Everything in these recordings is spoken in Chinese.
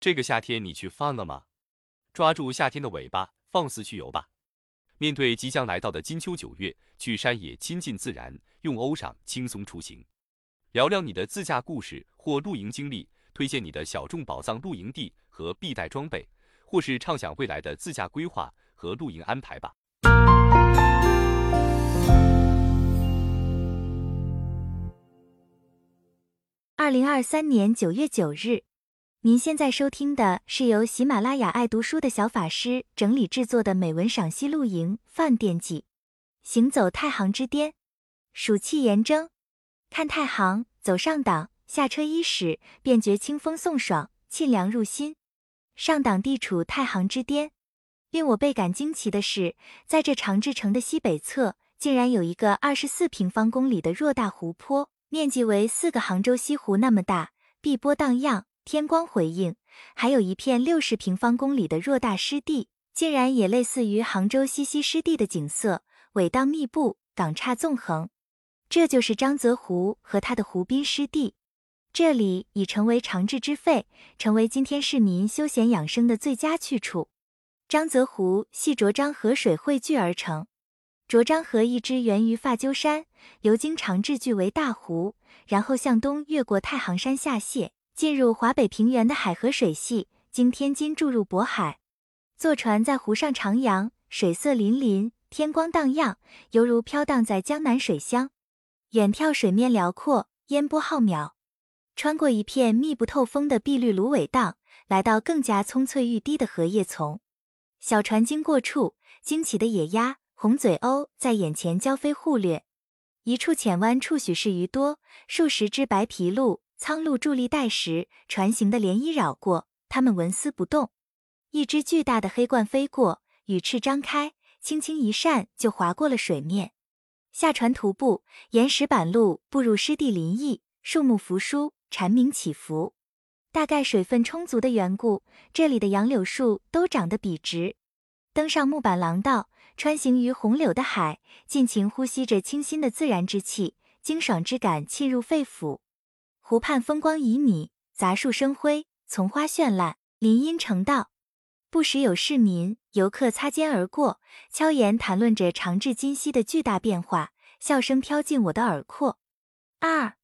这个夏天你去放了吗？抓住夏天的尾巴，放肆去游吧！面对即将来到的金秋九月，去山野亲近自然，用欧赏轻松出行。聊聊你的自驾故事或露营经历，推荐你的小众宝藏露营地和必带装备，或是畅想未来的自驾规划和露营安排吧。二零二三年九月九日。您现在收听的是由喜马拉雅爱读书的小法师整理制作的美文赏析露营饭店记。行走太行之巅，暑气炎蒸，看太行，走上党，下车伊始，便觉清风送爽，沁凉入心。上党地处太行之巅，令我倍感惊奇的是，在这长治城的西北侧，竟然有一个二十四平方公里的偌大湖泊，面积为四个杭州西湖那么大，碧波荡漾。天光回应，还有一片六十平方公里的偌大湿地，竟然也类似于杭州西溪湿地的景色，苇荡密布，港岔纵横。这就是张泽湖和它的湖滨湿地，这里已成为长治之肺，成为今天市民休闲养生的最佳去处。张泽湖系浊漳河水汇聚而成，浊漳河一支源于发鸠山，流经长治聚为大湖，然后向东越过太行山下泻。进入华北平原的海河水系，经天津注入渤海。坐船在湖上徜徉，水色粼粼，天光荡漾，犹如飘荡在江南水乡。远眺水面辽阔，烟波浩渺。穿过一片密不透风的碧绿芦苇荡，来到更加葱翠欲滴的荷叶丛。小船经过处，惊奇的野鸭、红嘴鸥在眼前交飞互掠。一处浅湾处，许是鱼多，数十只白皮鹭。苍鹭伫立待时，船形的涟漪扰过，它们纹丝不动。一只巨大的黑鹳飞过，羽翅张开，轻轻一扇就划过了水面。下船徒步，沿石板路步入湿地林荫，树木扶疏，蝉鸣起伏。大概水分充足的缘故，这里的杨柳树都长得笔直。登上木板廊道，穿行于红柳的海，尽情呼吸着清新的自然之气，清爽之感沁入肺腑。湖畔风光旖旎，杂树生辉，丛花绚烂，林荫成道。不时有市民、游客擦肩而过，悄言谈论着长治今夕的巨大变化，笑声飘进我的耳廓。二，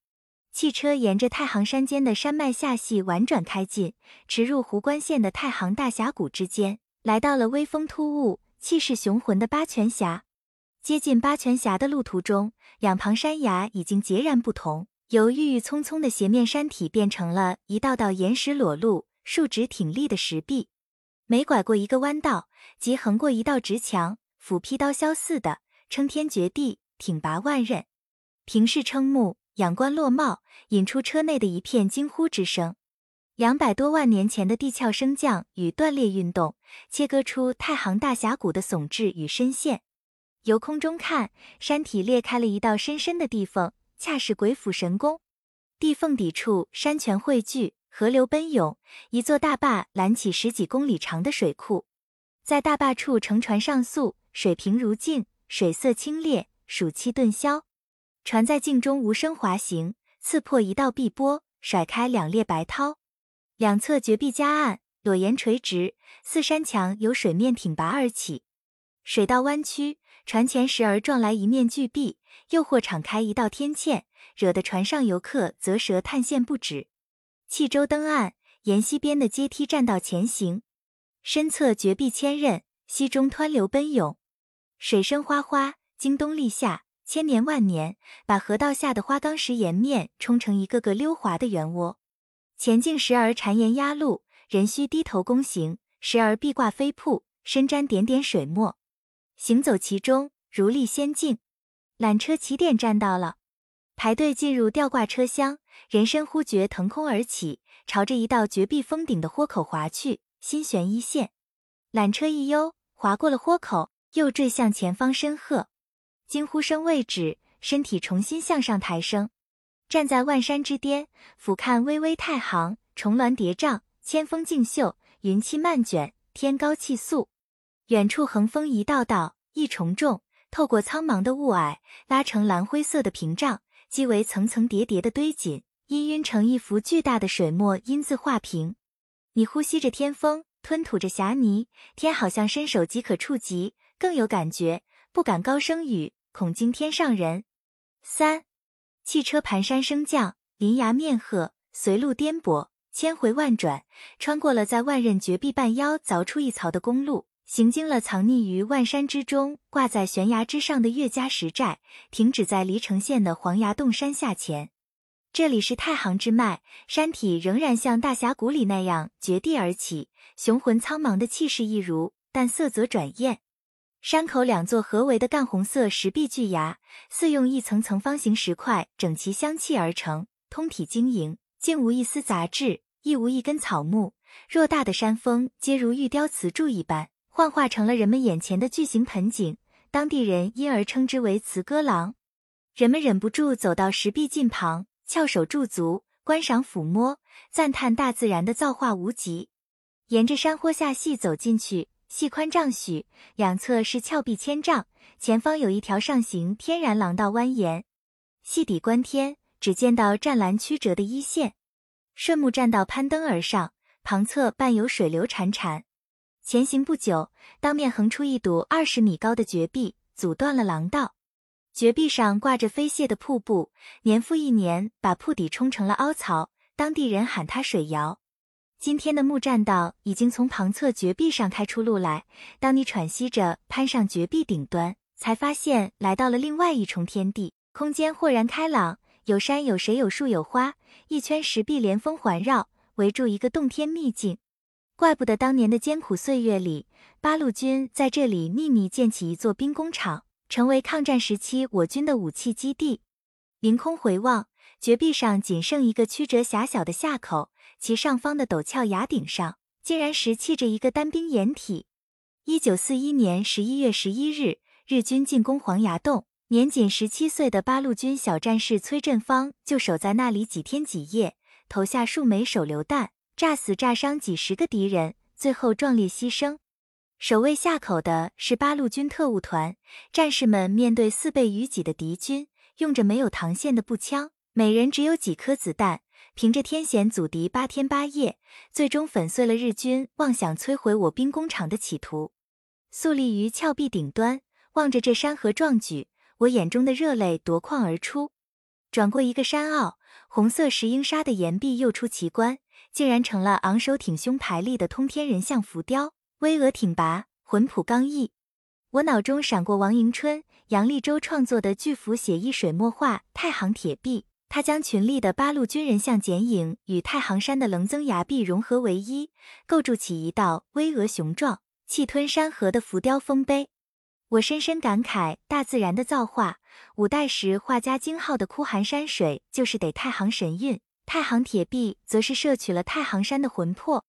汽车沿着太行山间的山脉下系婉转开进，驰入湖关县的太行大峡谷之间，来到了威风突兀、气势雄浑的八泉峡。接近八泉峡的路途中，两旁山崖已经截然不同。由郁郁葱葱的斜面山体变成了一道道岩石裸露、竖直挺立的石壁。每拐过一个弯道，即横过一道直墙，斧劈刀削似的，撑天绝地，挺拔万仞。平视瞠目，仰观落帽，引出车内的一片惊呼之声。两百多万年前的地壳升降与断裂运动，切割出太行大峡谷的耸峙与深陷。由空中看，山体裂开了一道深深的地缝。恰是鬼斧神工，地缝底处山泉汇聚，河流奔涌，一座大坝拦起十几公里长的水库。在大坝处乘船上溯，水平如镜，水色清冽，暑气顿消。船在镜中无声滑行，刺破一道碧波，甩开两列白涛。两侧绝壁夹岸，裸岩垂直，似山墙由水面挺拔而起。水道弯曲，船前时而撞来一面巨壁。又或敞开一道天堑，惹得船上游客啧舌叹羡不止。弃舟登岸，沿西边的阶梯栈道前行，身侧绝壁千仞，溪中湍流奔涌，水声哗哗，经冬立夏，千年万年，把河道下的花岗石岩面冲成一个个溜滑的圆窝。前进时而缠岩压路，人需低头躬行；时而壁挂飞瀑，身沾点点水墨。行走其中，如历仙境。缆车起点站到了，排队进入吊挂车厢，人身忽觉腾空而起，朝着一道绝壁峰顶的豁口滑去，心悬一线。缆车一悠，滑过了豁口，又坠向前方深壑。惊呼声未止，身体重新向上抬升，站在万山之巅，俯瞰巍巍太行，重峦叠嶂，千峰竞秀，云气漫卷，天高气肃。远处横峰一道道，一重重。透过苍茫的雾霭，拉成蓝灰色的屏障，即为层层叠叠的堆锦，氤氲成一幅巨大的水墨音字画屏。你呼吸着天风，吞吐着霞泥，天好像伸手即可触及，更有感觉，不敢高声语，恐惊天上人。三，汽车蹒跚升降，林崖面壑，随路颠簸，千回万转，穿过了在万仞绝壁半腰凿出一槽的公路，行经了藏匿于万山之中、挂在悬崖之上的岳家石寨，停止在黎城县的黄崖洞山下前。这里是太行之脉，山体仍然像大峡谷里那样绝地而起，雄浑苍茫的气势一如，但色泽转艳。山口两座合围的干红色石壁巨崖，似用一层层方形石块整齐相砌而成，通体晶莹，竟无一丝杂质，亦无一根草木。偌大的山峰，皆如玉雕瓷柱一般，幻化成了人们眼前的巨型盆景。当地人因而称之为瓷歌廊。人们忍不住走到石壁近旁。翘首驻足，观赏抚摸，赞叹大自然的造化无极。沿着山坡下细走进去，细宽丈许，两侧是峭壁千丈，前方有一条上行天然廊道蜿蜒。细底观天，只见到湛蓝曲折的一线。顺木栈道攀登而上，旁侧伴有水流潺潺。前行不久，当面横出一堵二十米高的绝壁，阻断了廊道。绝壁上挂着飞泻的瀑布，年复一年，把瀑底冲成了凹槽。当地人喊它水窑。今天的木栈道已经从旁侧绝壁上开出路来。当你喘息着攀上绝壁顶端，才发现来到了另外一重天地，空间豁然开朗，有山有水有树有花，一圈石壁连峰环绕，围住一个洞天秘境。怪不得当年的艰苦岁月里，八路军在这里秘密建起一座兵工厂。成为抗战时期我军的武器基地。凌空回望，绝壁上仅剩一个曲折狭小的下口，其上方的陡峭崖顶上，竟然石砌着一个单兵掩体。一九四一年十一月十一日，日军进攻黄崖洞，年仅十七岁的八路军小战士崔振芳就守在那里几天几夜，投下数枚手榴弹，炸死炸伤几十个敌人，最后壮烈牺牲。守卫下口的是八路军特务团战士们，面对四倍于己的敌军，用着没有膛线的步枪，每人只有几颗子弹，凭着天险阻敌八天八夜，最终粉碎了日军妄想摧毁我兵工厂的企图。肃立于峭壁顶端，望着这山河壮举，我眼中的热泪夺眶而出。转过一个山坳，红色石英砂的岩壁又出奇观，竟然成了昂首挺胸排立的通天人像浮雕。巍峨挺拔，浑朴刚毅。我脑中闪过王迎春、杨立洲创作的巨幅写意水墨画《太行铁壁》，他将群立的八路军人像剪影与太行山的棱增崖壁融合为一，构筑起一道巍峨雄壮、气吞山河的浮雕丰碑。我深深感慨大自然的造化。五代时画家惊号的枯寒山水，就是得太行神韵；太行铁壁，则是摄取了太行山的魂魄。